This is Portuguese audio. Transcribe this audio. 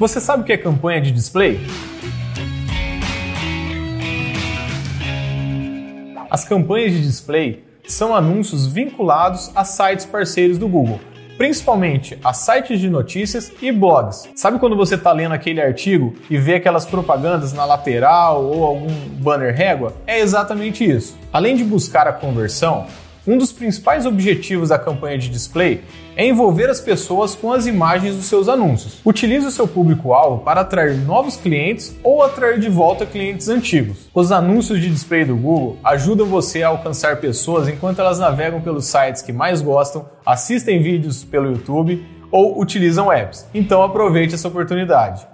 Você sabe o que é campanha de display? As campanhas de display são anúncios vinculados a sites parceiros do Google, principalmente a sites de notícias e blogs. Sabe quando você está lendo aquele artigo e vê aquelas propagandas na lateral ou algum banner régua? É exatamente isso. Além de buscar a conversão, um dos principais objetivos da campanha de display é envolver as pessoas com as imagens dos seus anúncios. Utilize o seu público-alvo para atrair novos clientes ou atrair de volta clientes antigos. Os anúncios de display do Google ajudam você a alcançar pessoas enquanto elas navegam pelos sites que mais gostam, assistem vídeos pelo YouTube ou utilizam apps. Então aproveite essa oportunidade.